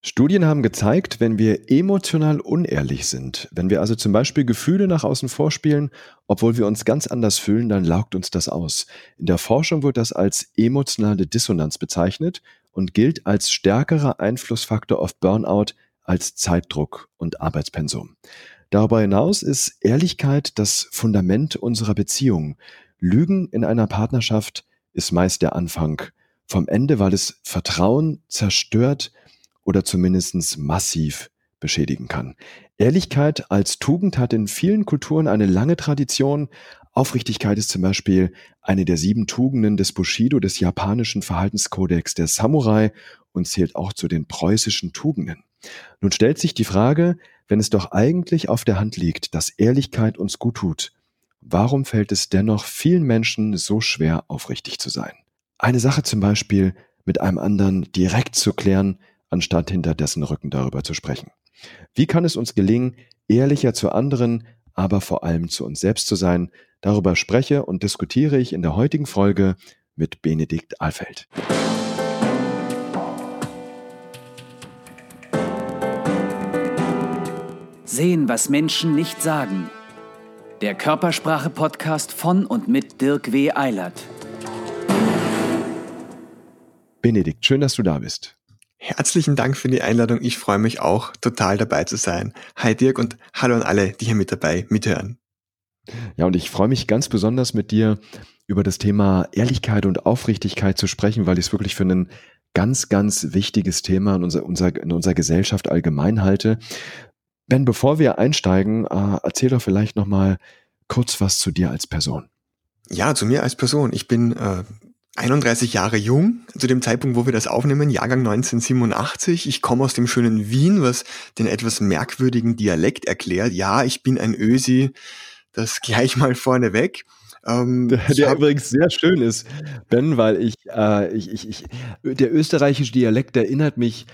Studien haben gezeigt, wenn wir emotional unehrlich sind, wenn wir also zum Beispiel Gefühle nach außen vorspielen, obwohl wir uns ganz anders fühlen, dann laugt uns das aus. In der Forschung wird das als emotionale Dissonanz bezeichnet und gilt als stärkerer Einflussfaktor auf Burnout als Zeitdruck und Arbeitspensum. Darüber hinaus ist Ehrlichkeit das Fundament unserer Beziehung. Lügen in einer Partnerschaft ist meist der Anfang vom Ende, weil es Vertrauen zerstört, oder zumindest massiv beschädigen kann. Ehrlichkeit als Tugend hat in vielen Kulturen eine lange Tradition. Aufrichtigkeit ist zum Beispiel eine der sieben Tugenden des Bushido, des japanischen Verhaltenskodex der Samurai und zählt auch zu den preußischen Tugenden. Nun stellt sich die Frage, wenn es doch eigentlich auf der Hand liegt, dass Ehrlichkeit uns gut tut, warum fällt es dennoch vielen Menschen so schwer, aufrichtig zu sein? Eine Sache zum Beispiel mit einem anderen direkt zu klären, anstatt hinter dessen Rücken darüber zu sprechen. Wie kann es uns gelingen, ehrlicher zu anderen, aber vor allem zu uns selbst zu sein? Darüber spreche und diskutiere ich in der heutigen Folge mit Benedikt Alfeld. Sehen, was Menschen nicht sagen. Der Körpersprache-Podcast von und mit Dirk W. Eilert. Benedikt, schön, dass du da bist. Herzlichen Dank für die Einladung. Ich freue mich auch, total dabei zu sein. Hi Dirk und hallo an alle, die hier mit dabei mithören. Ja, und ich freue mich ganz besonders mit dir über das Thema Ehrlichkeit und Aufrichtigkeit zu sprechen, weil ich es wirklich für ein ganz, ganz wichtiges Thema in unserer, unserer, in unserer Gesellschaft allgemein halte. Ben, bevor wir einsteigen, äh, erzähl doch vielleicht nochmal kurz was zu dir als Person. Ja, zu mir als Person. Ich bin äh, 31 Jahre jung, zu dem Zeitpunkt, wo wir das aufnehmen, Jahrgang 1987. Ich komme aus dem schönen Wien, was den etwas merkwürdigen Dialekt erklärt. Ja, ich bin ein Ösi, das gleich mal vorneweg. Ähm, der, der übrigens sehr schön ist, Ben, weil ich, äh, ich, ich, ich, der österreichische Dialekt erinnert mich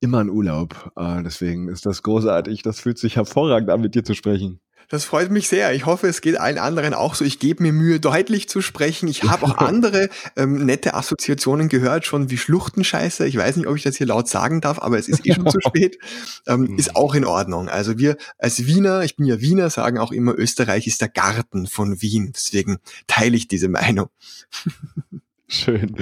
immer an Urlaub. Äh, deswegen ist das großartig. Das fühlt sich hervorragend an, mit dir zu sprechen. Das freut mich sehr. Ich hoffe, es geht allen anderen auch so. Ich gebe mir Mühe, deutlich zu sprechen. Ich habe auch andere ähm, nette Assoziationen gehört, schon wie Schluchtenscheiße. Ich weiß nicht, ob ich das hier laut sagen darf, aber es ist eh schon zu spät. Ähm, ist auch in Ordnung. Also wir als Wiener, ich bin ja Wiener, sagen auch immer, Österreich ist der Garten von Wien. Deswegen teile ich diese Meinung. Schön.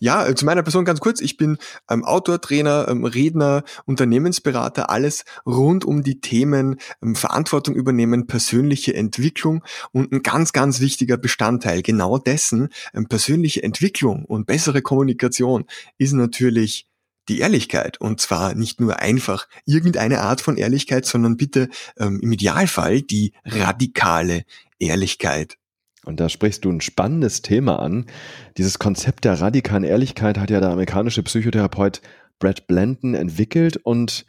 Ja, äh, zu meiner Person ganz kurz. Ich bin ähm, Autor, Trainer, ähm, Redner, Unternehmensberater, alles rund um die Themen ähm, Verantwortung übernehmen, persönliche Entwicklung und ein ganz, ganz wichtiger Bestandteil genau dessen, ähm, persönliche Entwicklung und bessere Kommunikation ist natürlich die Ehrlichkeit. Und zwar nicht nur einfach irgendeine Art von Ehrlichkeit, sondern bitte ähm, im Idealfall die radikale Ehrlichkeit. Und da sprichst du ein spannendes Thema an. Dieses Konzept der radikalen Ehrlichkeit hat ja der amerikanische Psychotherapeut Brad Blanton entwickelt. Und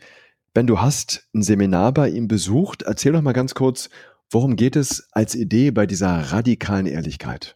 Ben, du hast ein Seminar bei ihm besucht. Erzähl doch mal ganz kurz, worum geht es als Idee bei dieser radikalen Ehrlichkeit?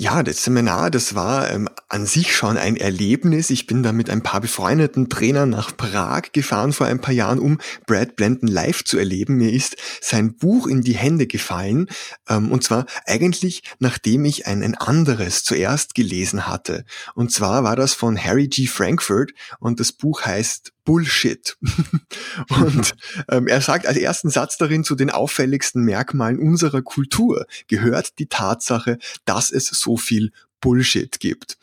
Ja, das Seminar, das war ähm, an sich schon ein Erlebnis. Ich bin da mit ein paar befreundeten Trainern nach Prag gefahren vor ein paar Jahren, um Brad Blanton live zu erleben. Mir ist sein Buch in die Hände gefallen. Ähm, und zwar eigentlich, nachdem ich ein, ein anderes zuerst gelesen hatte. Und zwar war das von Harry G. Frankfurt und das Buch heißt Bullshit. und ähm, er sagt als ersten Satz darin, zu den auffälligsten Merkmalen unserer Kultur gehört die Tatsache, dass es so viel Bullshit gibt.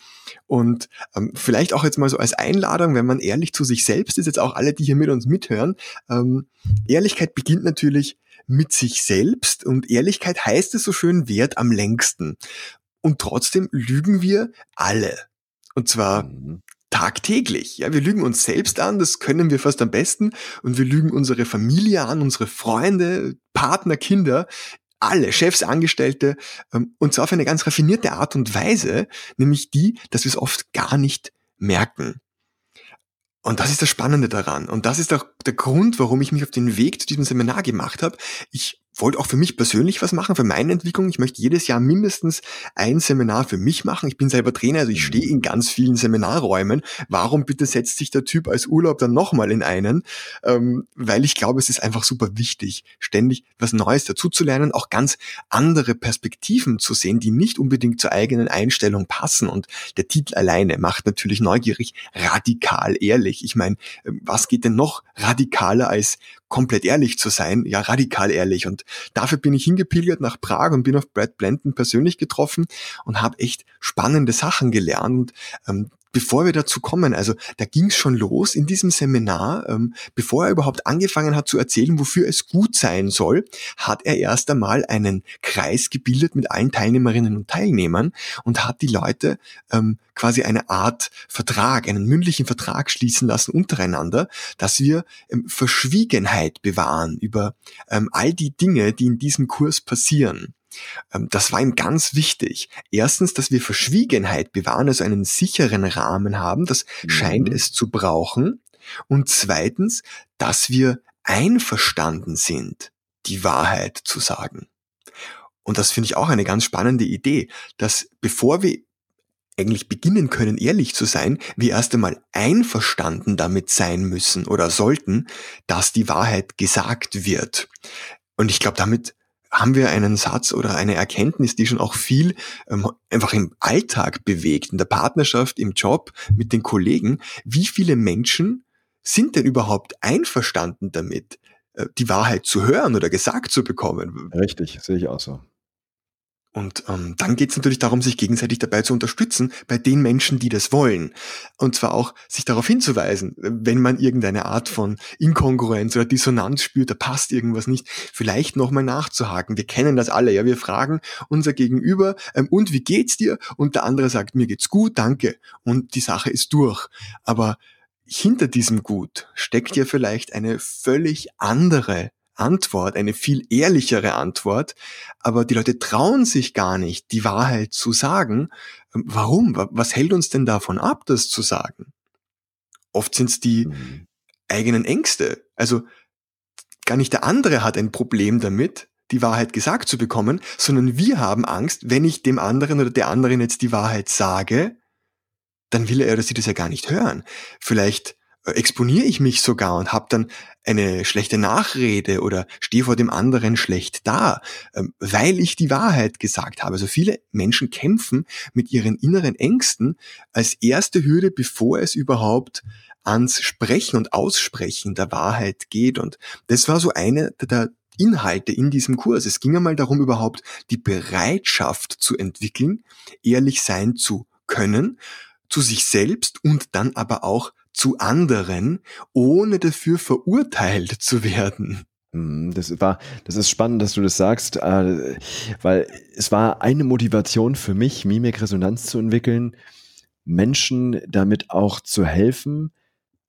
Und ähm, vielleicht auch jetzt mal so als Einladung, wenn man ehrlich zu sich selbst ist, jetzt auch alle, die hier mit uns mithören, ähm, Ehrlichkeit beginnt natürlich mit sich selbst und Ehrlichkeit heißt es so schön, wert am längsten. Und trotzdem lügen wir alle. Und zwar mhm tagtäglich. Ja, wir lügen uns selbst an, das können wir fast am besten. Und wir lügen unsere Familie an, unsere Freunde, Partner, Kinder, alle, Chefs, Angestellte, ähm, und zwar auf eine ganz raffinierte Art und Weise, nämlich die, dass wir es oft gar nicht merken. Und das ist das Spannende daran. Und das ist auch der Grund, warum ich mich auf den Weg zu diesem Seminar gemacht habe. Ich wollte auch für mich persönlich was machen, für meine Entwicklung. Ich möchte jedes Jahr mindestens ein Seminar für mich machen. Ich bin selber Trainer, also ich mhm. stehe in ganz vielen Seminarräumen. Warum bitte setzt sich der Typ als Urlaub dann nochmal in einen? Ähm, weil ich glaube, es ist einfach super wichtig, ständig was Neues dazuzulernen, auch ganz andere Perspektiven zu sehen, die nicht unbedingt zur eigenen Einstellung passen. Und der Titel alleine macht natürlich neugierig, radikal ehrlich. Ich meine, ähm, was geht denn noch radikaler als komplett ehrlich zu sein, ja radikal ehrlich. Und dafür bin ich hingepilgert nach Prag und bin auf Brad Blanton persönlich getroffen und habe echt spannende Sachen gelernt. Und ähm, bevor wir dazu kommen, also da ging es schon los in diesem Seminar, ähm, bevor er überhaupt angefangen hat zu erzählen, wofür es gut sein soll, hat er erst einmal einen Kreis gebildet mit allen Teilnehmerinnen und Teilnehmern und hat die Leute ähm, quasi eine Art Vertrag, einen mündlichen Vertrag schließen lassen untereinander, dass wir ähm, Verschwiegenheit bewahren über ähm, all die Dinge, die in diesem Kurs passieren. Ähm, das war ihm ganz wichtig. Erstens, dass wir Verschwiegenheit bewahren, also einen sicheren Rahmen haben, das mhm. scheint es zu brauchen. Und zweitens, dass wir einverstanden sind, die Wahrheit zu sagen. Und das finde ich auch eine ganz spannende Idee, dass bevor wir eigentlich beginnen können, ehrlich zu sein, wir erst einmal einverstanden damit sein müssen oder sollten, dass die Wahrheit gesagt wird. Und ich glaube, damit haben wir einen Satz oder eine Erkenntnis, die schon auch viel ähm, einfach im Alltag bewegt, in der Partnerschaft, im Job, mit den Kollegen. Wie viele Menschen sind denn überhaupt einverstanden damit, äh, die Wahrheit zu hören oder gesagt zu bekommen? Richtig, sehe ich auch so. Und ähm, dann geht es natürlich darum, sich gegenseitig dabei zu unterstützen, bei den Menschen, die das wollen. Und zwar auch sich darauf hinzuweisen, wenn man irgendeine Art von Inkongruenz oder Dissonanz spürt, da passt irgendwas nicht, vielleicht nochmal nachzuhaken. Wir kennen das alle, ja. Wir fragen unser Gegenüber, ähm, und wie geht's dir? Und der andere sagt, mir geht's gut, danke. Und die Sache ist durch. Aber hinter diesem Gut steckt ja vielleicht eine völlig andere Antwort, eine viel ehrlichere Antwort, aber die Leute trauen sich gar nicht, die Wahrheit zu sagen. Ähm, warum? Was hält uns denn davon ab, das zu sagen? Oft sind es die mhm. eigenen Ängste. Also gar nicht der andere hat ein Problem damit, die Wahrheit gesagt zu bekommen, sondern wir haben Angst, wenn ich dem anderen oder der anderen jetzt die Wahrheit sage, dann will er oder sie das ja gar nicht hören. Vielleicht exponiere ich mich sogar und habe dann eine schlechte Nachrede oder stehe vor dem anderen schlecht da, ähm, weil ich die Wahrheit gesagt habe. Also viele Menschen kämpfen mit ihren inneren Ängsten als erste Hürde, bevor es überhaupt ans Sprechen und Aussprechen der Wahrheit geht. Und das war so eine der Inhalte in diesem Kurs. Es ging einmal darum, überhaupt die Bereitschaft zu entwickeln, ehrlich sein zu können, zu sich selbst und dann aber auch zu anderen, ohne dafür verurteilt zu werden. Hm, das war, das ist spannend, dass du das sagst, äh, weil es war eine Motivation für mich, Mimikresonanz zu entwickeln, Menschen damit auch zu helfen,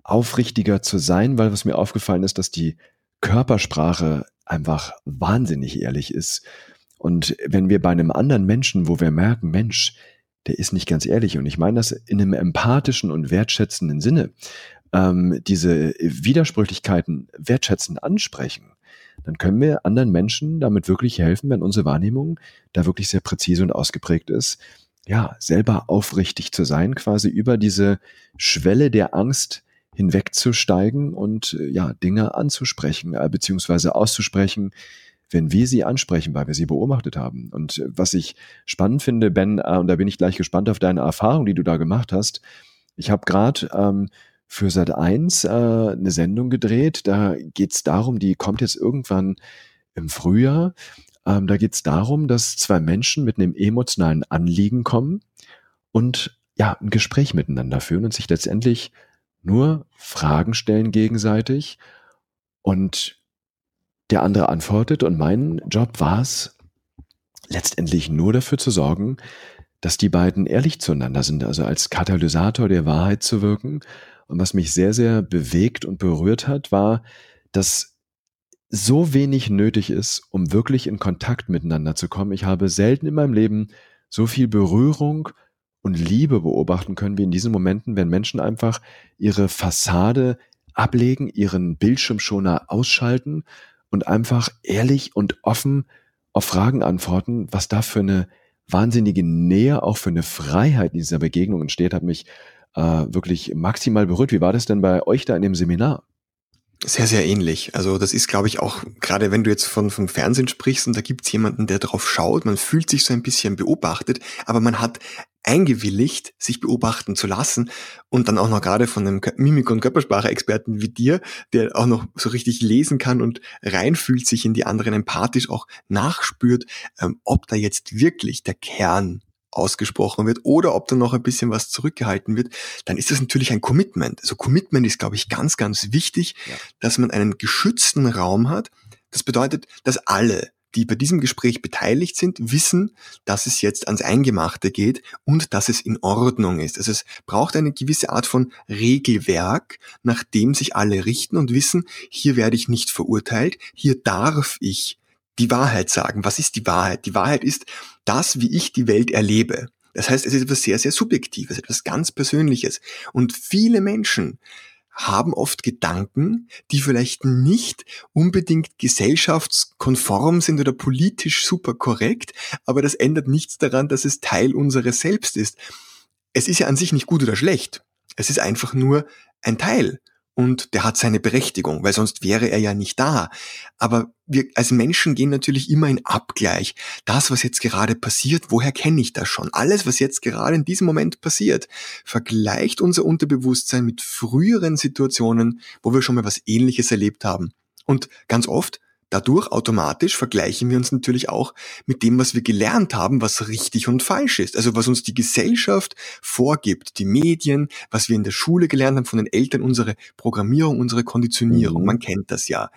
aufrichtiger zu sein, weil was mir aufgefallen ist, dass die Körpersprache einfach wahnsinnig ehrlich ist. Und wenn wir bei einem anderen Menschen, wo wir merken, Mensch, der ist nicht ganz ehrlich. Und ich meine das in einem empathischen und wertschätzenden Sinne. Ähm, diese Widersprüchlichkeiten wertschätzend ansprechen, dann können wir anderen Menschen damit wirklich helfen, wenn unsere Wahrnehmung da wirklich sehr präzise und ausgeprägt ist, ja, selber aufrichtig zu sein, quasi über diese Schwelle der Angst hinwegzusteigen und ja, Dinge anzusprechen, äh, beziehungsweise auszusprechen, wenn wir sie ansprechen, weil wir sie beobachtet haben. Und äh, was ich spannend finde, Ben, äh, und da bin ich gleich gespannt auf deine Erfahrung, die du da gemacht hast. Ich habe gerade ähm, für Sat 1 äh, eine Sendung gedreht. Da geht es darum, die kommt jetzt irgendwann im Frühjahr. Ähm, da geht es darum, dass zwei Menschen mit einem emotionalen Anliegen kommen und ja, ein Gespräch miteinander führen und sich letztendlich nur Fragen stellen gegenseitig. Und der andere antwortet und mein Job war es, letztendlich nur dafür zu sorgen, dass die beiden ehrlich zueinander sind, also als Katalysator der Wahrheit zu wirken. Und was mich sehr, sehr bewegt und berührt hat, war, dass so wenig nötig ist, um wirklich in Kontakt miteinander zu kommen. Ich habe selten in meinem Leben so viel Berührung und Liebe beobachten können wie in diesen Momenten, wenn Menschen einfach ihre Fassade ablegen, ihren Bildschirmschoner ausschalten und einfach ehrlich und offen auf Fragen antworten, was da für eine wahnsinnige Nähe, auch für eine Freiheit in dieser Begegnung entsteht, hat mich äh, wirklich maximal berührt. Wie war das denn bei euch da in dem Seminar? Sehr, sehr ähnlich. Also das ist, glaube ich, auch, gerade wenn du jetzt von, vom Fernsehen sprichst und da gibt's jemanden, der drauf schaut, man fühlt sich so ein bisschen beobachtet, aber man hat eingewilligt, sich beobachten zu lassen und dann auch noch gerade von einem Mimik- und Körpersprache-Experten wie dir, der auch noch so richtig lesen kann und reinfühlt sich in die anderen empathisch auch nachspürt, ähm, ob da jetzt wirklich der Kern ausgesprochen wird oder ob da noch ein bisschen was zurückgehalten wird, dann ist das natürlich ein Commitment. Also Commitment ist, glaube ich, ganz, ganz wichtig, ja. dass man einen geschützten Raum hat. Das bedeutet, dass alle, die bei diesem Gespräch beteiligt sind, wissen, dass es jetzt ans Eingemachte geht und dass es in Ordnung ist. Also es braucht eine gewisse Art von Regelwerk, nach dem sich alle richten und wissen, hier werde ich nicht verurteilt, hier darf ich die Wahrheit sagen. Was ist die Wahrheit? Die Wahrheit ist das, wie ich die Welt erlebe. Das heißt, es ist etwas sehr, sehr Subjektives, etwas ganz Persönliches. Und viele Menschen haben oft Gedanken, die vielleicht nicht unbedingt gesellschaftskonform sind oder politisch super korrekt, aber das ändert nichts daran, dass es Teil unseres Selbst ist. Es ist ja an sich nicht gut oder schlecht. Es ist einfach nur ein Teil und der hat seine Berechtigung, weil sonst wäre er ja nicht da. Aber wir als Menschen gehen natürlich immer in Abgleich. Das, was jetzt gerade passiert, woher kenne ich das schon? Alles, was jetzt gerade in diesem Moment passiert, vergleicht unser Unterbewusstsein mit früheren Situationen, wo wir schon mal was Ähnliches erlebt haben. Und ganz oft Dadurch automatisch vergleichen wir uns natürlich auch mit dem, was wir gelernt haben, was richtig und falsch ist. Also was uns die Gesellschaft vorgibt, die Medien, was wir in der Schule gelernt haben von den Eltern, unsere Programmierung, unsere Konditionierung. Mhm. Man kennt das ja.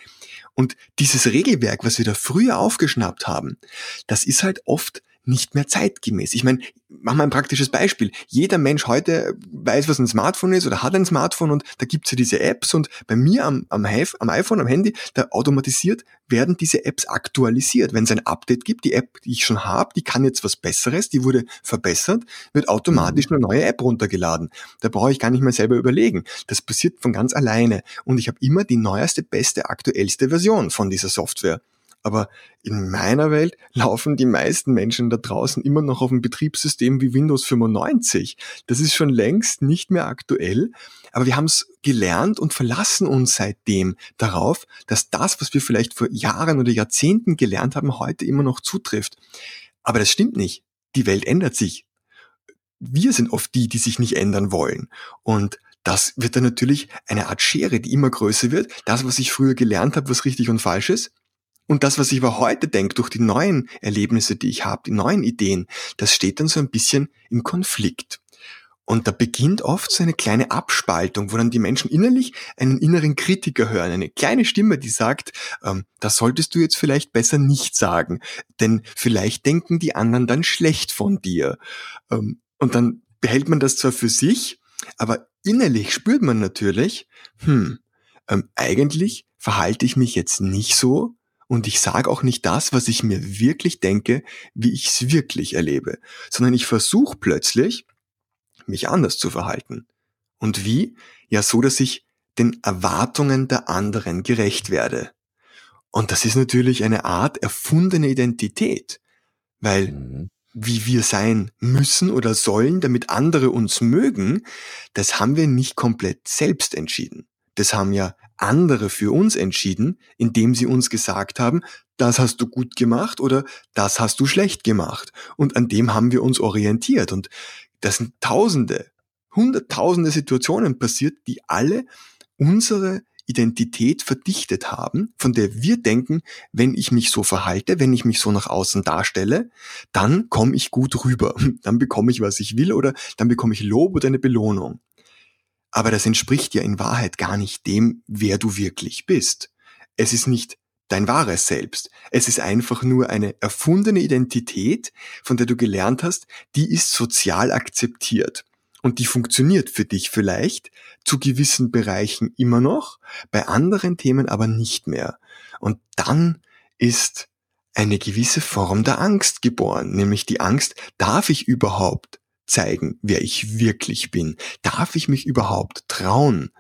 Und dieses Regelwerk, was wir da früher aufgeschnappt haben, das ist halt oft nicht mehr zeitgemäß. Ich meine, mach mal ein praktisches Beispiel. Jeder Mensch heute weiß, was ein Smartphone ist oder hat ein Smartphone und da gibt's ja diese Apps und bei mir am, am, am iPhone, am Handy, da automatisiert werden diese Apps aktualisiert. Wenn es ein Update gibt, die App, die ich schon habe, die kann jetzt was Besseres, die wurde verbessert, wird automatisch mhm. eine neue App runtergeladen. Da brauche ich gar nicht mehr selber überlegen. Das passiert von ganz alleine und ich habe immer die neueste, beste, aktuellste Version von dieser Software. Aber in meiner Welt laufen die meisten Menschen da draußen immer noch auf einem Betriebssystem wie Windows 95. Das ist schon längst nicht mehr aktuell. Aber wir haben es gelernt und verlassen uns seitdem darauf, dass das, was wir vielleicht vor Jahren oder Jahrzehnten gelernt haben, heute immer noch zutrifft. Aber das stimmt nicht. Die Welt ändert sich. Wir sind oft die, die sich nicht ändern wollen. Und das wird dann natürlich eine Art Schere, die immer größer wird. Das, was ich früher gelernt habe, was richtig und falsch ist, und das, was ich aber heute denke, durch die neuen Erlebnisse, die ich habe, die neuen Ideen, das steht dann so ein bisschen im Konflikt. Und da beginnt oft so eine kleine Abspaltung, wo dann die Menschen innerlich einen inneren Kritiker hören, eine kleine Stimme, die sagt, ähm, das solltest du jetzt vielleicht besser nicht sagen, denn vielleicht denken die anderen dann schlecht von dir. Ähm, und dann behält man das zwar für sich, aber innerlich spürt man natürlich, hm, ähm, eigentlich verhalte ich mich jetzt nicht so, und ich sage auch nicht das, was ich mir wirklich denke, wie ich es wirklich erlebe, sondern ich versuche plötzlich, mich anders zu verhalten. Und wie? Ja, so, dass ich den Erwartungen der anderen gerecht werde. Und das ist natürlich eine Art erfundene Identität, weil mhm. wie wir sein müssen oder sollen, damit andere uns mögen, das haben wir nicht komplett selbst entschieden. Das haben ja andere für uns entschieden, indem sie uns gesagt haben, das hast du gut gemacht oder das hast du schlecht gemacht. Und an dem haben wir uns orientiert. Und das sind tausende, hunderttausende Situationen passiert, die alle unsere Identität verdichtet haben, von der wir denken, wenn ich mich so verhalte, wenn ich mich so nach außen darstelle, dann komme ich gut rüber. Dann bekomme ich, was ich will oder dann bekomme ich Lob oder eine Belohnung. Aber das entspricht ja in Wahrheit gar nicht dem, wer du wirklich bist. Es ist nicht dein wahres Selbst. Es ist einfach nur eine erfundene Identität, von der du gelernt hast, die ist sozial akzeptiert. Und die funktioniert für dich vielleicht zu gewissen Bereichen immer noch, bei anderen Themen aber nicht mehr. Und dann ist eine gewisse Form der Angst geboren, nämlich die Angst, darf ich überhaupt zeigen, wer ich wirklich bin? Darf ich mich überhaupt trauen,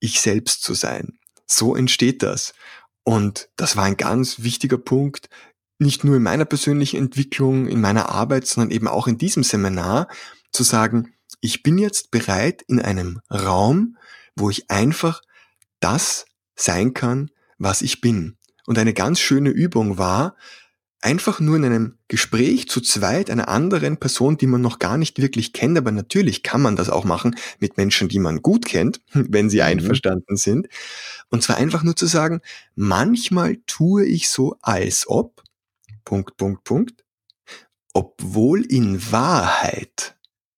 ich selbst zu sein? So entsteht das. Und das war ein ganz wichtiger Punkt, nicht nur in meiner persönlichen Entwicklung, in meiner Arbeit, sondern eben auch in diesem Seminar, zu sagen, ich bin jetzt bereit in einem Raum, wo ich einfach das sein kann, was ich bin. Und eine ganz schöne Übung war, einfach nur in einem Gespräch zu zweit einer anderen Person, die man noch gar nicht wirklich kennt, aber natürlich kann man das auch machen mit Menschen, die man gut kennt, wenn sie mhm. einverstanden sind. Und zwar einfach nur zu sagen, manchmal tue ich so, als ob, Punkt, Punkt, Punkt, obwohl in Wahrheit,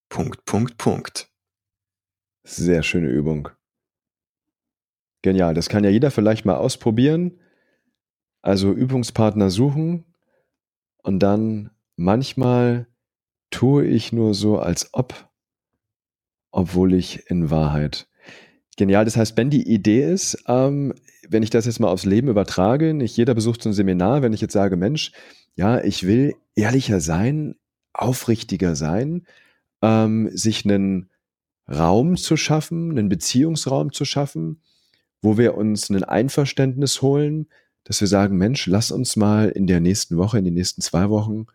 Punkt, Punkt, Punkt. Sehr schöne Übung. Genial, das kann ja jeder vielleicht mal ausprobieren. Also Übungspartner suchen, und dann manchmal tue ich nur so, als ob, obwohl ich in Wahrheit. Genial, das heißt, wenn die Idee ist, ähm, wenn ich das jetzt mal aufs Leben übertrage, nicht jeder besucht so ein Seminar, wenn ich jetzt sage, Mensch, ja, ich will ehrlicher sein, aufrichtiger sein, ähm, sich einen Raum zu schaffen, einen Beziehungsraum zu schaffen, wo wir uns ein Einverständnis holen, dass wir sagen, Mensch, lass uns mal in der nächsten Woche, in den nächsten zwei Wochen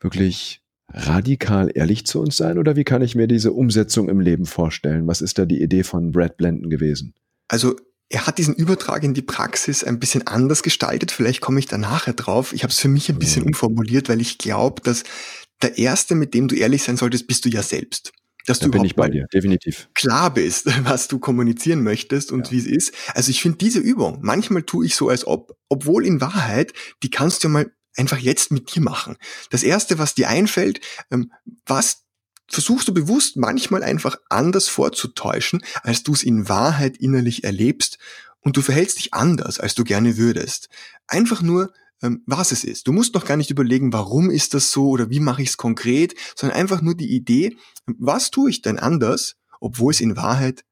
wirklich radikal ehrlich zu uns sein? Oder wie kann ich mir diese Umsetzung im Leben vorstellen? Was ist da die Idee von Brad Blenden gewesen? Also er hat diesen Übertrag in die Praxis ein bisschen anders gestaltet. Vielleicht komme ich da nachher drauf. Ich habe es für mich ein bisschen mhm. umformuliert, weil ich glaube, dass der Erste, mit dem du ehrlich sein solltest, bist du ja selbst dass da du bin ich bei dir, definitiv. klar bist, was du kommunizieren möchtest und ja. wie es ist. Also ich finde diese Übung, manchmal tue ich so, als ob, obwohl in Wahrheit, die kannst du mal einfach jetzt mit dir machen. Das erste, was dir einfällt, ähm, was versuchst du bewusst manchmal einfach anders vorzutäuschen, als du es in Wahrheit innerlich erlebst und du verhältst dich anders, als du gerne würdest. Einfach nur ähm, was es ist. Du musst noch gar nicht überlegen, warum ist das so oder wie mache ich es konkret, sondern einfach nur die Idee, was tue ich denn anders, obwohl es in Wahrheit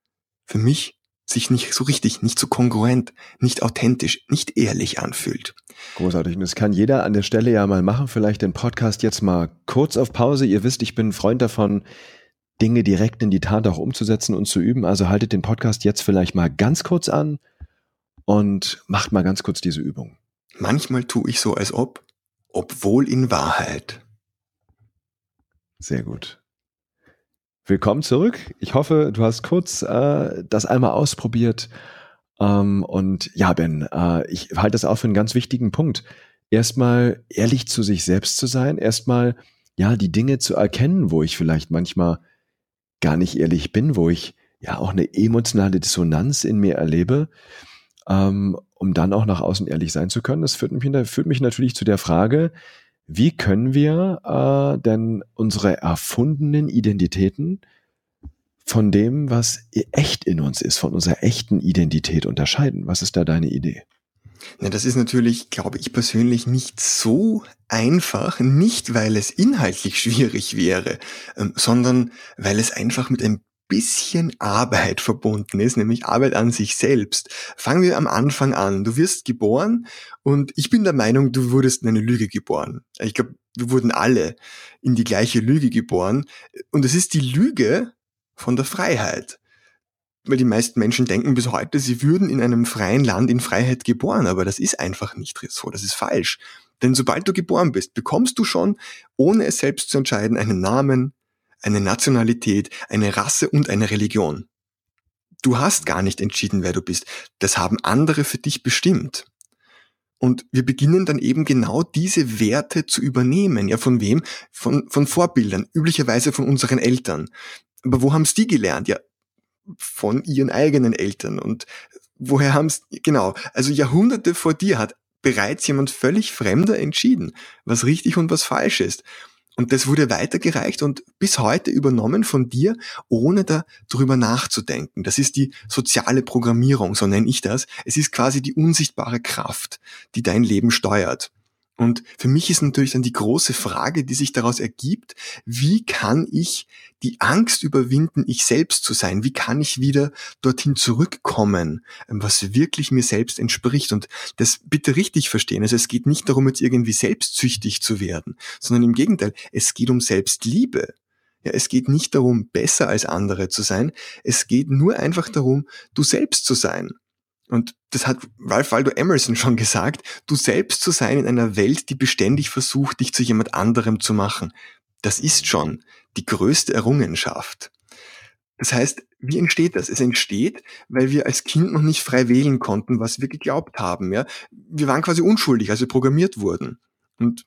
für mich sich nicht so richtig, nicht so kongruent, nicht authentisch, nicht ehrlich anfühlt. Großartig. Und das kann jeder an der Stelle ja mal machen. Vielleicht den Podcast jetzt mal kurz auf Pause. Ihr wisst, ich bin ein Freund davon, Dinge direkt in die Tat auch umzusetzen und zu üben. Also haltet den Podcast jetzt vielleicht mal ganz kurz an und macht mal ganz kurz diese Übung. Manchmal tue ich so, als ob, obwohl in Wahrheit. Sehr gut. Willkommen zurück. Ich hoffe, du hast kurz äh, das einmal ausprobiert. Ähm, und ja, Ben, äh, ich halte das auch für einen ganz wichtigen Punkt. Erstmal ehrlich zu sich selbst zu sein, erstmal ja die Dinge zu erkennen, wo ich vielleicht manchmal gar nicht ehrlich bin, wo ich ja auch eine emotionale Dissonanz in mir erlebe ähm, um dann auch nach außen ehrlich sein zu können. Das führt mich, führt mich natürlich zu der Frage, wie können wir äh, denn unsere erfundenen Identitäten von dem, was echt in uns ist, von unserer echten Identität unterscheiden? Was ist da deine Idee? Ja, das ist natürlich, glaube ich persönlich, nicht so einfach, nicht weil es inhaltlich schwierig wäre, ähm, sondern weil es einfach mit ein bisschen Arbeit verbunden ist, nämlich Arbeit an sich selbst. Fangen wir am Anfang an. Du wirst geboren und ich bin der Meinung, du wurdest in eine Lüge geboren. Ich glaube, wir wurden alle in die gleiche Lüge geboren. Und es ist die Lüge von der Freiheit. Weil die meisten Menschen denken bis heute, sie würden in einem freien Land in Freiheit geboren, aber das ist einfach nicht so, das ist falsch. Denn sobald du geboren bist, bekommst du schon, ohne es selbst zu entscheiden, einen Namen, eine Nationalität, eine Rasse und eine Religion. Du hast gar nicht entschieden, wer du bist. Das haben andere für dich bestimmt. Und wir beginnen dann eben genau diese Werte zu übernehmen. Ja, von wem? Von, von Vorbildern, üblicherweise von unseren Eltern. Aber wo haben es die gelernt? Ja, von ihren eigenen Eltern. Und woher haben es, genau, also Jahrhunderte vor dir hat bereits jemand völlig Fremder entschieden, was richtig und was falsch ist. Und das wurde weitergereicht und bis heute übernommen von dir, ohne darüber nachzudenken. Das ist die soziale Programmierung, so nenne ich das. Es ist quasi die unsichtbare Kraft, die dein Leben steuert. Und für mich ist natürlich dann die große Frage, die sich daraus ergibt, wie kann ich die Angst überwinden, ich selbst zu sein? Wie kann ich wieder dorthin zurückkommen, was wirklich mir selbst entspricht? Und das bitte richtig verstehen. Also es geht nicht darum, jetzt irgendwie selbstsüchtig zu werden, sondern im Gegenteil, es geht um Selbstliebe. Ja, es geht nicht darum, besser als andere zu sein. Es geht nur einfach darum, du selbst zu sein. Und das hat Ralph Waldo Emerson schon gesagt, du selbst zu sein in einer Welt, die beständig versucht, dich zu jemand anderem zu machen. Das ist schon die größte Errungenschaft. Das heißt, wie entsteht das? Es entsteht, weil wir als Kind noch nicht frei wählen konnten, was wir geglaubt haben. Ja? Wir waren quasi unschuldig, als wir programmiert wurden. Und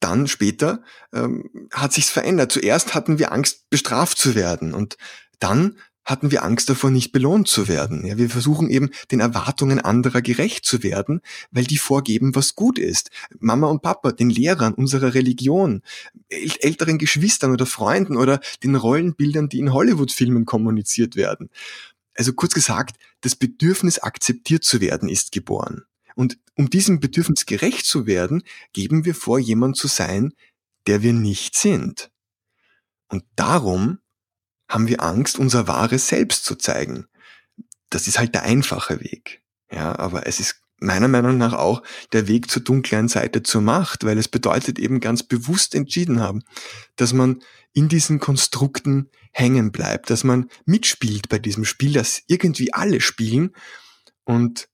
dann später ähm, hat sich's verändert. Zuerst hatten wir Angst, bestraft zu werden. Und dann hatten wir Angst davor, nicht belohnt zu werden. Ja, wir versuchen eben den Erwartungen anderer gerecht zu werden, weil die vorgeben, was gut ist. Mama und Papa, den Lehrern unserer Religion, älteren Geschwistern oder Freunden oder den Rollenbildern, die in Hollywood-Filmen kommuniziert werden. Also kurz gesagt, das Bedürfnis akzeptiert zu werden ist geboren. Und um diesem Bedürfnis gerecht zu werden, geben wir vor, jemand zu sein, der wir nicht sind. Und darum haben wir Angst, unser wahres Selbst zu zeigen. Das ist halt der einfache Weg. Ja, aber es ist meiner Meinung nach auch der Weg zur dunklen Seite zur Macht, weil es bedeutet eben ganz bewusst entschieden haben, dass man in diesen Konstrukten hängen bleibt, dass man mitspielt bei diesem Spiel, das irgendwie alle spielen und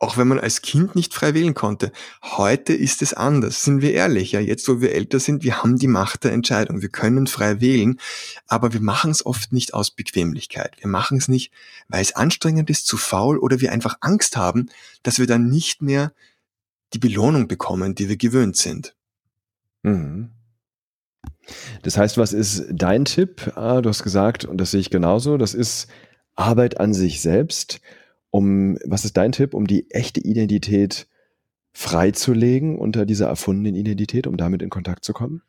auch wenn man als Kind nicht frei wählen konnte. Heute ist es anders, sind wir ehrlich. Ja, jetzt, wo wir älter sind, wir haben die Macht der Entscheidung. Wir können frei wählen, aber wir machen es oft nicht aus Bequemlichkeit. Wir machen es nicht, weil es anstrengend ist, zu faul oder wir einfach Angst haben, dass wir dann nicht mehr die Belohnung bekommen, die wir gewöhnt sind. Mhm. Das heißt, was ist dein Tipp? Ah, du hast gesagt, und das sehe ich genauso, das ist Arbeit an sich selbst um, was ist dein Tipp, um die echte Identität freizulegen unter dieser erfundenen Identität, um damit in Kontakt zu kommen?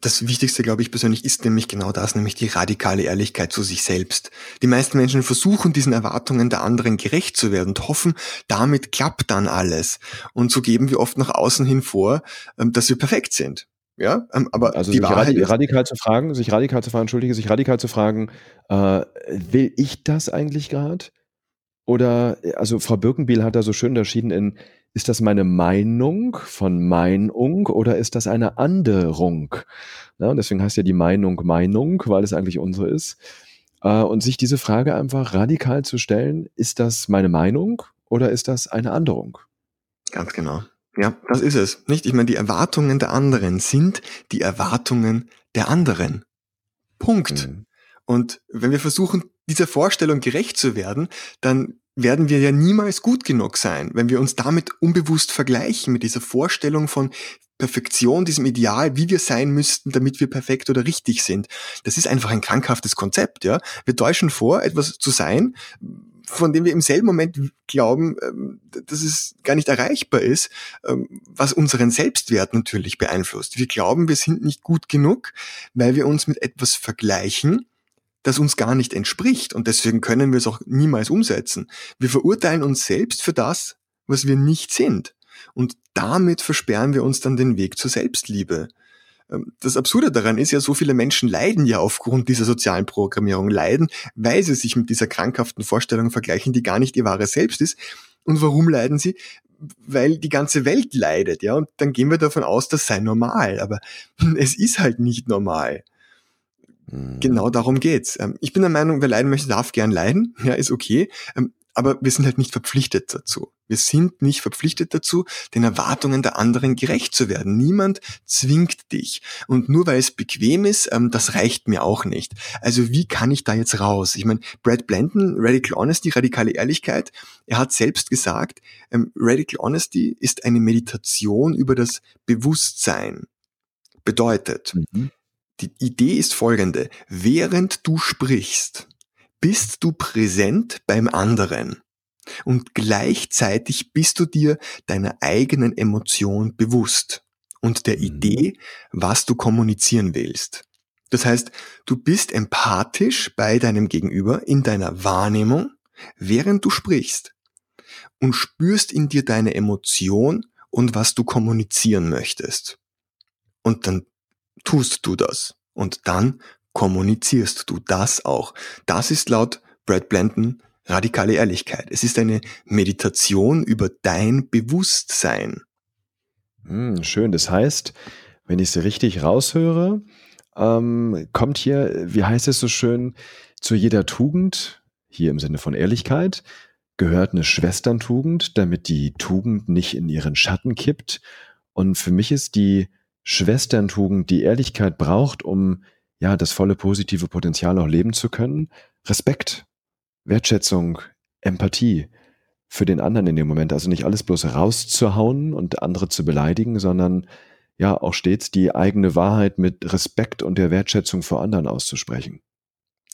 Das Wichtigste, glaube ich persönlich, ist nämlich genau das, nämlich die radikale Ehrlichkeit zu sich selbst. Die meisten Menschen versuchen, diesen Erwartungen der anderen gerecht zu werden und hoffen, damit klappt dann alles. Und so geben wir oft nach außen hin vor, ähm, dass wir perfekt sind. Ja, ähm, aber also die sich Wahrheit radikal, radikal zu fragen, sich radikal zu fragen, entschuldige, sich radikal zu fragen, äh, will ich das eigentlich gerade? Oder, also Frau Birkenbiel hat da so schön unterschieden in, ist das meine Meinung von Meinung oder ist das eine Anderung? Ja, und deswegen heißt ja die Meinung Meinung, weil es eigentlich unsere ist. Äh, und sich diese Frage einfach radikal zu stellen, ist das meine Meinung oder ist das eine Anderung? Ganz genau. Ja, das ist es. Nicht? Ich meine, die Erwartungen der anderen sind die Erwartungen der anderen. Punkt. Mhm. Und wenn wir versuchen, dieser Vorstellung gerecht zu werden, dann werden wir ja niemals gut genug sein, wenn wir uns damit unbewusst vergleichen mit dieser Vorstellung von Perfektion, diesem Ideal, wie wir sein müssten, damit wir perfekt oder richtig sind. Das ist einfach ein krankhaftes Konzept, ja. Wir täuschen vor, etwas zu sein, von dem wir im selben Moment glauben, ähm, dass es gar nicht erreichbar ist, ähm, was unseren Selbstwert natürlich beeinflusst. Wir glauben, wir sind nicht gut genug, weil wir uns mit etwas vergleichen, das uns gar nicht entspricht und deswegen können wir es auch niemals umsetzen. Wir verurteilen uns selbst für das, was wir nicht sind. Und damit versperren wir uns dann den Weg zur Selbstliebe. Ähm, das Absurde daran ist ja, so viele Menschen leiden ja aufgrund dieser sozialen Programmierung, leiden, weil sie sich mit dieser krankhaften Vorstellung vergleichen, die gar nicht ihr wahres Selbst ist. Und warum leiden sie? Weil die ganze Welt leidet, ja. Und dann gehen wir davon aus, das sei normal. Aber es ist halt nicht normal. Genau darum geht's. Ähm, ich bin der Meinung, wer leiden möchte, darf gern leiden. Ja, ist okay. Ähm, aber wir sind halt nicht verpflichtet dazu. Wir sind nicht verpflichtet dazu, den Erwartungen der anderen gerecht zu werden. Niemand zwingt dich. Und nur weil es bequem ist, ähm, das reicht mir auch nicht. Also wie kann ich da jetzt raus? Ich meine, Brad Blanton, Radical Honesty, radikale Ehrlichkeit, er hat selbst gesagt, Radical Honesty ist eine Meditation über das Bewusstsein. Bedeutet, mhm. Die Idee ist folgende. Während du sprichst, bist du präsent beim anderen. Und gleichzeitig bist du dir deiner eigenen Emotion bewusst und der mhm. Idee, was du kommunizieren willst. Das heißt, du bist empathisch bei deinem Gegenüber in deiner Wahrnehmung, während du sprichst und spürst in dir deine Emotion und was du kommunizieren möchtest. Und dann tust du das. Und dann kommunizierst du das auch. Das ist laut Brad Blanton radikale Ehrlichkeit. Es ist eine Meditation über dein Bewusstsein. Hm, schön. Das heißt, wenn ich es richtig raushöre, ähm, kommt hier, wie heißt es so schön, zu jeder Tugend, hier im Sinne von Ehrlichkeit, gehört eine Schwesterntugend, damit die Tugend nicht in ihren Schatten kippt. Und für mich ist die Schwesterntugend, die Ehrlichkeit braucht, um ja das volle positive Potenzial auch leben zu können. Respekt, Wertschätzung, Empathie für den anderen in dem Moment. Also nicht alles bloß rauszuhauen und andere zu beleidigen, sondern ja auch stets die eigene Wahrheit mit Respekt und der Wertschätzung vor anderen auszusprechen.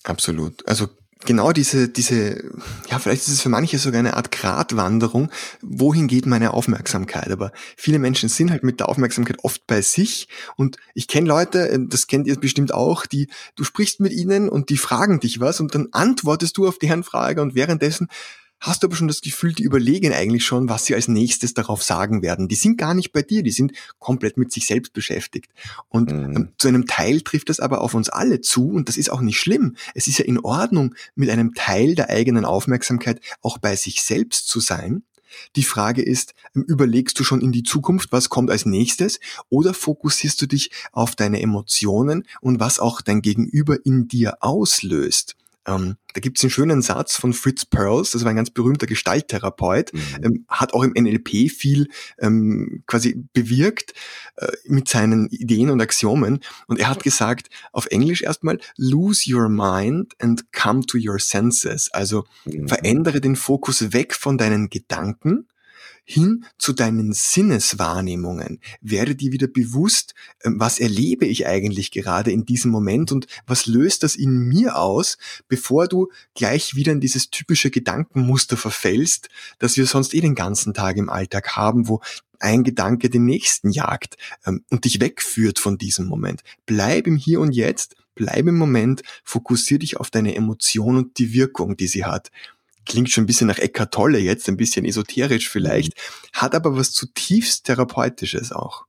Absolut. Also genau diese, diese, ja, vielleicht ist es für manche sogar eine Art Gratwanderung. Wohin geht meine Aufmerksamkeit? Aber viele Menschen sind halt mit der Aufmerksamkeit oft bei sich. Und ich kenne Leute, äh, das kennt ihr bestimmt auch, die, du sprichst mit ihnen und die fragen dich was und dann antwortest du auf deren Frage und währenddessen hast du aber schon das Gefühl, die überlegen eigentlich schon, was sie als nächstes darauf sagen werden. Die sind gar nicht bei dir, die sind komplett mit sich selbst beschäftigt. Und mhm. ähm, zu einem Teil trifft das aber auf uns alle zu und das ist auch nicht schlimm. Es ist ja in Ordnung, mit einem Teil der eigenen Aufmerksamkeit auch bei sich selbst zu sein. Die Frage ist, ähm, überlegst du schon in die Zukunft, was kommt als nächstes, oder fokussierst du dich auf deine Emotionen und was auch dein Gegenüber in dir auslöst? Ähm, da gibt es einen schönen Satz von Fritz Perls, das war ein ganz berühmter Gestalttherapeut, mhm. ähm, hat auch im NLP viel ähm, quasi bewirkt äh, mit seinen Ideen und Axiomen. Und er hat gesagt, auf Englisch erstmal, lose your mind and come to your senses. Also mhm. verändere den Fokus weg von deinen Gedanken hin zu deinen Sinneswahrnehmungen. Werde dir wieder bewusst, ähm, was erlebe ich eigentlich gerade in diesem Moment und was löst das in mir aus, bevor du gleich wieder in dieses typische Gedankenmuster verfällst, das wir sonst eh den ganzen Tag im Alltag haben, wo ein Gedanke den nächsten jagt ähm, und dich wegführt von diesem Moment. Bleib im Hier und Jetzt, bleib im Moment, fokussier dich auf deine Emotion und die Wirkung, die sie hat klingt schon ein bisschen nach Eckart Tolle jetzt, ein bisschen esoterisch vielleicht, hat aber was zutiefst Therapeutisches auch.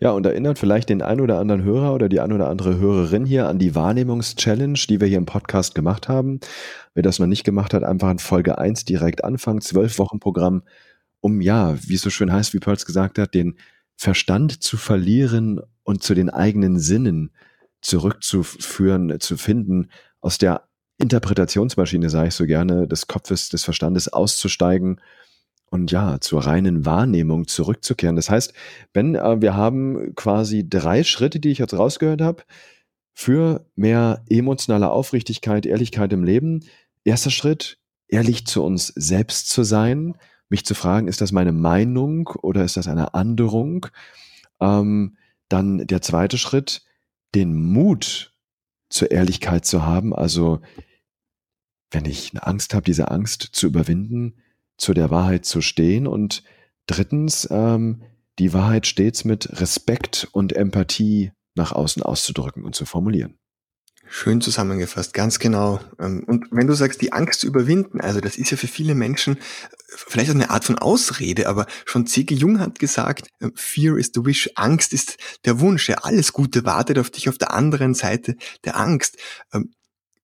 Ja, und erinnert vielleicht den ein oder anderen Hörer oder die ein oder andere Hörerin hier an die Wahrnehmungs-Challenge, die wir hier im Podcast gemacht haben. Wer das noch nicht gemacht hat, einfach in Folge 1 direkt anfangen, zwölf Wochen Programm, um ja, wie es so schön heißt, wie Perls gesagt hat, den Verstand zu verlieren und zu den eigenen Sinnen zurückzuführen, zu finden, aus der Interpretationsmaschine, sage ich so gerne, des Kopfes, des Verstandes auszusteigen und ja, zur reinen Wahrnehmung zurückzukehren. Das heißt, Ben, äh, wir haben quasi drei Schritte, die ich jetzt rausgehört habe, für mehr emotionale Aufrichtigkeit, Ehrlichkeit im Leben. Erster Schritt, ehrlich zu uns selbst zu sein, mich zu fragen, ist das meine Meinung oder ist das eine Anderung? Ähm, dann der zweite Schritt, den Mut zur Ehrlichkeit zu haben. Also wenn ich eine Angst habe, diese Angst zu überwinden, zu der Wahrheit zu stehen. Und drittens, ähm, die Wahrheit stets mit Respekt und Empathie nach außen auszudrücken und zu formulieren. Schön zusammengefasst, ganz genau. Ähm, und wenn du sagst, die Angst zu überwinden, also das ist ja für viele Menschen äh, vielleicht auch eine Art von Ausrede, aber schon C.G. Jung hat gesagt, äh, Fear is the wish, Angst ist der Wunsch. Ja, alles Gute wartet auf dich auf der anderen Seite der Angst. Ähm,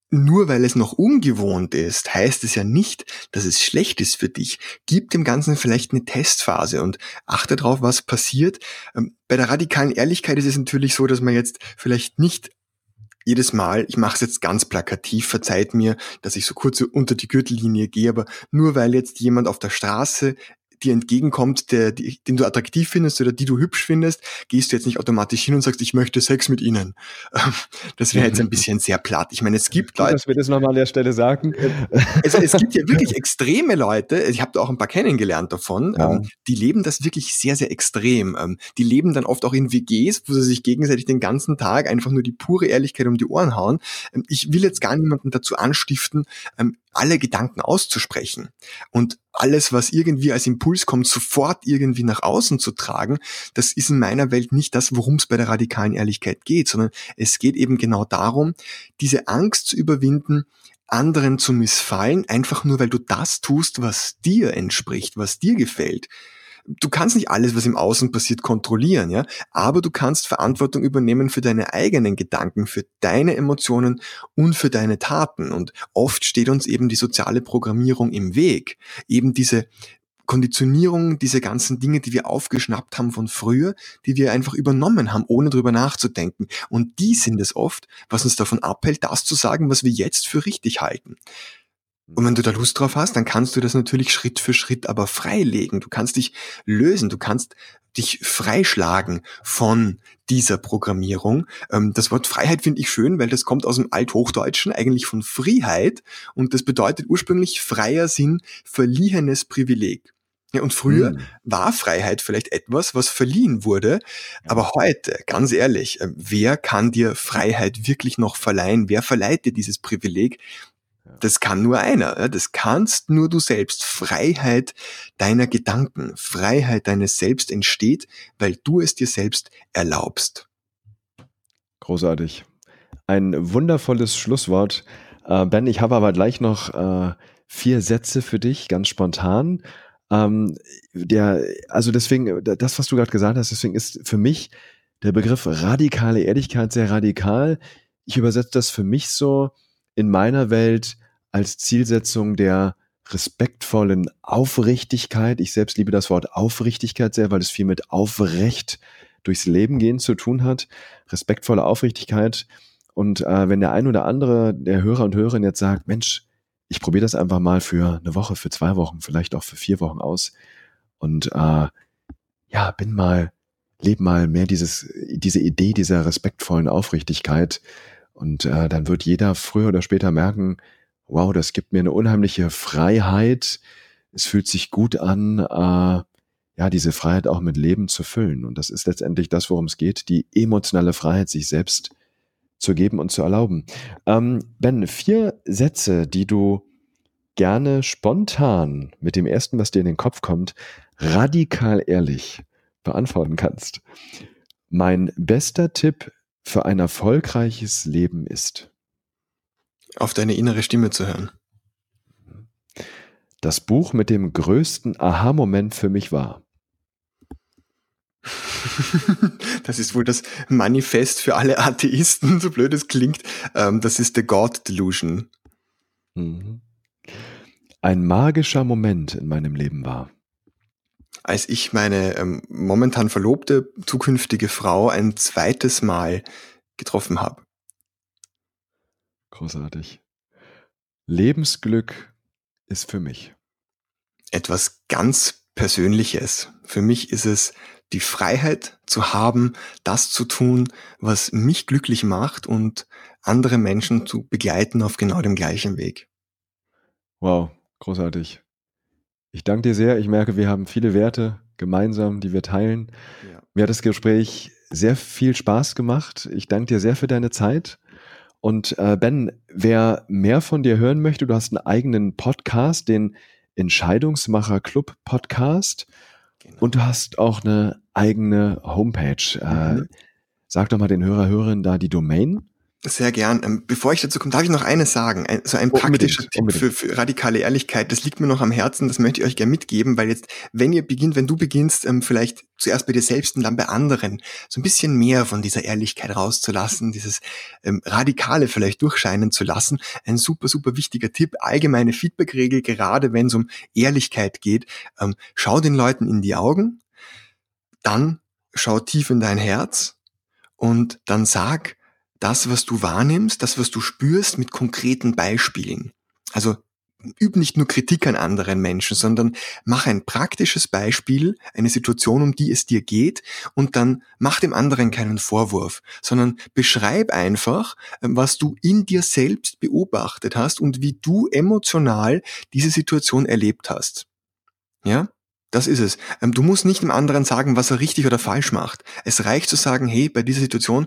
nur weil es noch ungewohnt ist, heißt es ja nicht, dass es schlecht ist für dich. Gib dem Ganzen vielleicht eine Testphase und achte darauf, was passiert. Ähm, bei der radikalen Ehrlichkeit ist es natürlich so, dass man jetzt vielleicht nicht jedes Mal, ich mache es jetzt ganz plakativ, verzeiht mir, dass ich so kurz unter die Gürtellinie gehe, aber nur weil jetzt jemand auf der Straße dir entgegenkommt, der, die, den du attraktiv findest oder die du hübsch findest, gehst du jetzt nicht automatisch hin und sagst, ich möchte Sex mit ihnen. Das wäre jetzt ein bisschen sehr platt. Ich meine, es gibt Leute. Dass wir das nochmal an der Stelle sagen. Es, es gibt ja wirklich extreme Leute, ich habe da auch ein paar kennengelernt davon, ja. ähm, die leben das wirklich sehr, sehr extrem. Ähm, die leben dann oft auch in WGs, wo sie sich gegenseitig den ganzen Tag einfach nur die pure Ehrlichkeit um die Ohren hauen. Ähm, ich will jetzt gar niemanden dazu anstiften, ähm, alle Gedanken auszusprechen und alles, was irgendwie als Impuls kommt, sofort irgendwie nach außen zu tragen, das ist in meiner Welt nicht das, worum es bei der radikalen Ehrlichkeit geht, sondern es geht eben genau darum, diese Angst zu überwinden, anderen zu missfallen, einfach nur weil du das tust, was dir entspricht, was dir gefällt du kannst nicht alles, was im Außen passiert, kontrollieren, ja, aber du kannst Verantwortung übernehmen für deine eigenen Gedanken, für deine Emotionen und für deine Taten. Und oft steht uns eben die soziale Programmierung im Weg. Eben diese Konditionierung, diese ganzen Dinge, die wir aufgeschnappt haben von früher, die wir einfach übernommen haben, ohne drüber nachzudenken. Und die sind es oft, was uns davon abhält, das zu sagen, was wir jetzt für richtig halten. Und wenn du da Lust drauf hast, dann kannst du das natürlich Schritt für Schritt aber freilegen. Du kannst dich lösen, du kannst dich freischlagen von dieser Programmierung. Ähm, das Wort Freiheit finde ich schön, weil das kommt aus dem Althochdeutschen, eigentlich von Freiheit. Und das bedeutet ursprünglich freier Sinn, verliehenes Privileg. Ja, und früher mhm. war Freiheit vielleicht etwas, was verliehen wurde. Aber heute, ganz ehrlich, äh, wer kann dir Freiheit wirklich noch verleihen? Wer verleiht dir dieses Privileg? Das kann nur einer. Das kannst nur du selbst. Freiheit deiner Gedanken, Freiheit deines Selbst entsteht, weil du es dir selbst erlaubst. Großartig. Ein wundervolles Schlusswort. Äh, ben, ich habe aber gleich noch äh, vier Sätze für dich, ganz spontan. Ähm, der, also deswegen, das, was du gerade gesagt hast, deswegen ist für mich der Begriff radikale Ehrlichkeit sehr radikal. Ich übersetze das für mich so in meiner Welt als Zielsetzung der respektvollen Aufrichtigkeit. Ich selbst liebe das Wort Aufrichtigkeit sehr, weil es viel mit aufrecht durchs Leben gehen zu tun hat. Respektvolle Aufrichtigkeit. Und äh, wenn der ein oder andere, der Hörer und Hörerin jetzt sagt, Mensch, ich probiere das einfach mal für eine Woche, für zwei Wochen, vielleicht auch für vier Wochen aus und äh, ja, bin mal, lebe mal mehr dieses, diese Idee dieser respektvollen Aufrichtigkeit und äh, dann wird jeder früher oder später merken, wow, das gibt mir eine unheimliche Freiheit. Es fühlt sich gut an, äh, ja, diese Freiheit auch mit Leben zu füllen. Und das ist letztendlich das, worum es geht, die emotionale Freiheit, sich selbst zu geben und zu erlauben. Ähm, ben, vier Sätze, die du gerne spontan mit dem ersten, was dir in den Kopf kommt, radikal ehrlich beantworten kannst. Mein bester Tipp für ein erfolgreiches Leben ist auf deine innere Stimme zu hören. Das Buch mit dem größten Aha-Moment für mich war. das ist wohl das Manifest für alle Atheisten, so blöd es klingt. Ähm, das ist The God Delusion. Mhm. Ein magischer Moment in meinem Leben war. Als ich meine ähm, momentan verlobte zukünftige Frau ein zweites Mal getroffen habe. Großartig. Lebensglück ist für mich. Etwas ganz Persönliches. Für mich ist es die Freiheit zu haben, das zu tun, was mich glücklich macht und andere Menschen zu begleiten auf genau dem gleichen Weg. Wow, großartig. Ich danke dir sehr. Ich merke, wir haben viele Werte gemeinsam, die wir teilen. Ja. Mir hat das Gespräch sehr viel Spaß gemacht. Ich danke dir sehr für deine Zeit. Und äh, Ben, wer mehr von dir hören möchte, du hast einen eigenen Podcast, den Entscheidungsmacher Club Podcast. Genau. Und du hast auch eine eigene Homepage. Äh, mhm. sag doch mal den Hörer, Hörerinnen da die Domain. Sehr gern. Ähm, bevor ich dazu komme, darf ich noch eines sagen. Ein, so ein praktischer Tipp für, für, radikale Ehrlichkeit. Das liegt mir noch am Herzen. Das möchte ich euch gerne mitgeben, weil jetzt, wenn ihr beginnt, wenn du beginnst, ähm, vielleicht zuerst bei dir selbst und dann bei anderen, so ein bisschen mehr von dieser Ehrlichkeit rauszulassen, dieses ähm, Radikale vielleicht durchscheinen zu lassen. Ein super, super wichtiger Tipp. Allgemeine Feedbackregel, gerade wenn es um Ehrlichkeit geht. Ähm, schau den Leuten in die Augen, dann schau tief in dein Herz und dann sag, das, was du wahrnimmst, das, was du spürst, mit konkreten Beispielen. Also üb nicht nur Kritik an anderen Menschen, sondern mach ein praktisches Beispiel, eine Situation, um die es dir geht, und dann mach dem anderen keinen Vorwurf, sondern beschreib einfach, ähm, was du in dir selbst beobachtet hast und wie du emotional diese Situation erlebt hast. Ja? Das ist es. Ähm, du musst nicht dem anderen sagen, was er richtig oder falsch macht. Es reicht zu sagen, hey, bei dieser Situation,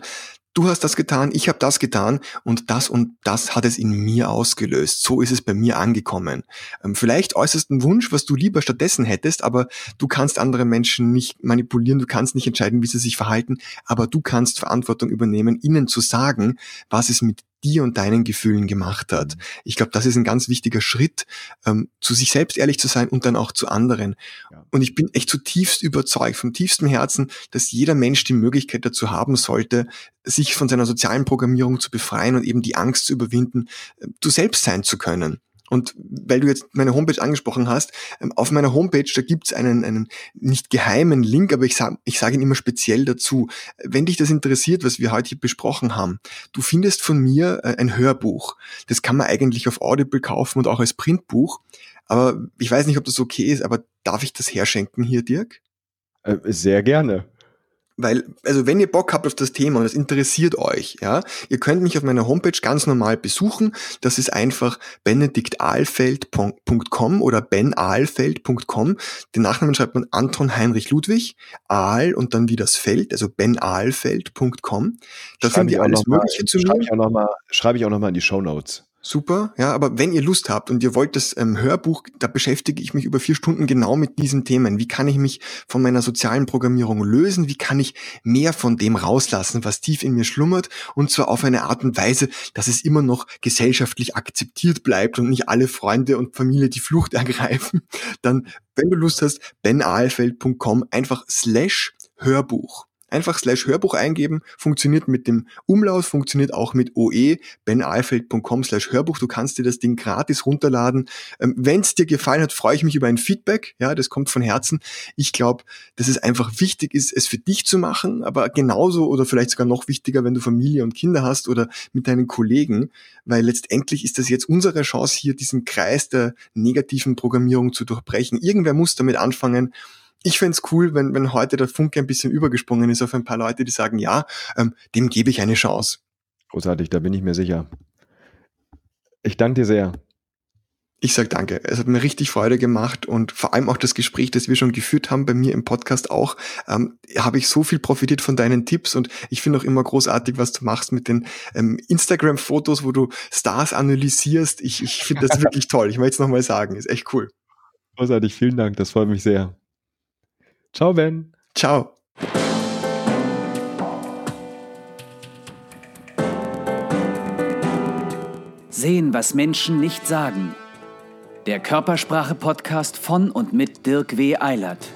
du hast das getan, ich habe das getan und das und das hat es in mir ausgelöst. So ist es bei mir angekommen. Ähm, vielleicht äußerst einen Wunsch, was du lieber stattdessen hättest, aber du kannst andere Menschen nicht manipulieren, du kannst nicht entscheiden, wie sie sich verhalten, aber du kannst Verantwortung übernehmen, ihnen zu sagen, was es mit dir und deinen Gefühlen gemacht hat. Ich glaube, das ist ein ganz wichtiger Schritt, ähm, zu sich selbst ehrlich zu sein und dann auch zu anderen. Ja. Und ich bin echt zutiefst überzeugt, vom tiefstem Herzen, dass jeder Mensch die Möglichkeit dazu haben sollte, sich von seiner sozialen Programmierung zu befreien und eben die Angst zu überwinden, äh, du selbst sein zu können. Und weil du jetzt meine Homepage angesprochen hast, ähm, auf meiner Homepage, da gibt's einen, einen nicht geheimen Link, aber ich sage ich sag ihn immer speziell dazu. Wenn dich das interessiert, was wir heute hier besprochen haben, du findest von mir äh, ein Hörbuch. Das kann man eigentlich auf Audible kaufen und auch als Printbuch. Aber ich weiß nicht, ob das okay ist, aber darf ich das herschenken hier, Dirk? Äh, sehr gerne. Weil, also wenn ihr Bock habt auf das Thema und es interessiert euch, ja, ihr könnt mich auf meiner Homepage ganz normal besuchen. Das ist einfach benediktalfeld.com oder benalfeld.com. Den Nachnamen schreibt man Anton Heinrich Ludwig, Aal und dann wie das Feld, also benalfeld.com. Da findet ihr alles Mögliche zu mir. Schreibe ich auch nochmal schreibe ich auch noch mal in die Show Notes. Super, ja, aber wenn ihr Lust habt und ihr wollt das ähm, Hörbuch, da beschäftige ich mich über vier Stunden genau mit diesen Themen. Wie kann ich mich von meiner sozialen Programmierung lösen? Wie kann ich mehr von dem rauslassen, was tief in mir schlummert? Und zwar auf eine Art und Weise, dass es immer noch gesellschaftlich akzeptiert bleibt und nicht alle Freunde und Familie die Flucht ergreifen. Dann, wenn du Lust hast, benahlfeld.com einfach slash Hörbuch. Einfach slash Hörbuch eingeben, funktioniert mit dem Umlaut, funktioniert auch mit OE, benalfeld.com slash Hörbuch. Du kannst dir das Ding gratis runterladen. Ähm, Wenn es dir gefallen hat, freue ich mich über ein Feedback. Ja, das kommt von Herzen. Ich glaube, dass es einfach wichtig ist, es für dich zu machen, aber genauso oder vielleicht sogar noch wichtiger, wenn du Familie und Kinder hast oder mit deinen Kollegen, weil letztendlich ist das jetzt unsere Chance, hier diesen Kreis der negativen Programmierung zu durchbrechen. Irgendwer muss damit anfangen ich fände cool, wenn, wenn heute der Funke ein bisschen übergesprungen ist auf ein paar Leute, die sagen, ja, ähm, dem gebe ich eine Chance. Großartig, da bin ich mir sicher. Ich danke dir sehr. Ich sag danke. Es hat mir richtig Freude gemacht und vor allem auch das Gespräch, das wir schon geführt haben bei mir im Podcast auch, ähm, habe ich so viel profitiert von deinen Tipps und ich finde auch immer großartig, was du machst mit den ähm, Instagram-Fotos, wo du Stars analysierst. Ich, ich finde das wirklich toll. Ich möchte es nochmal sagen. Ist echt cool. Großartig, vielen Dank. Das freut mich sehr. Ciao, Ben. Ciao. Sehen, was Menschen nicht sagen. Der Körpersprache-Podcast von und mit Dirk W. Eilert.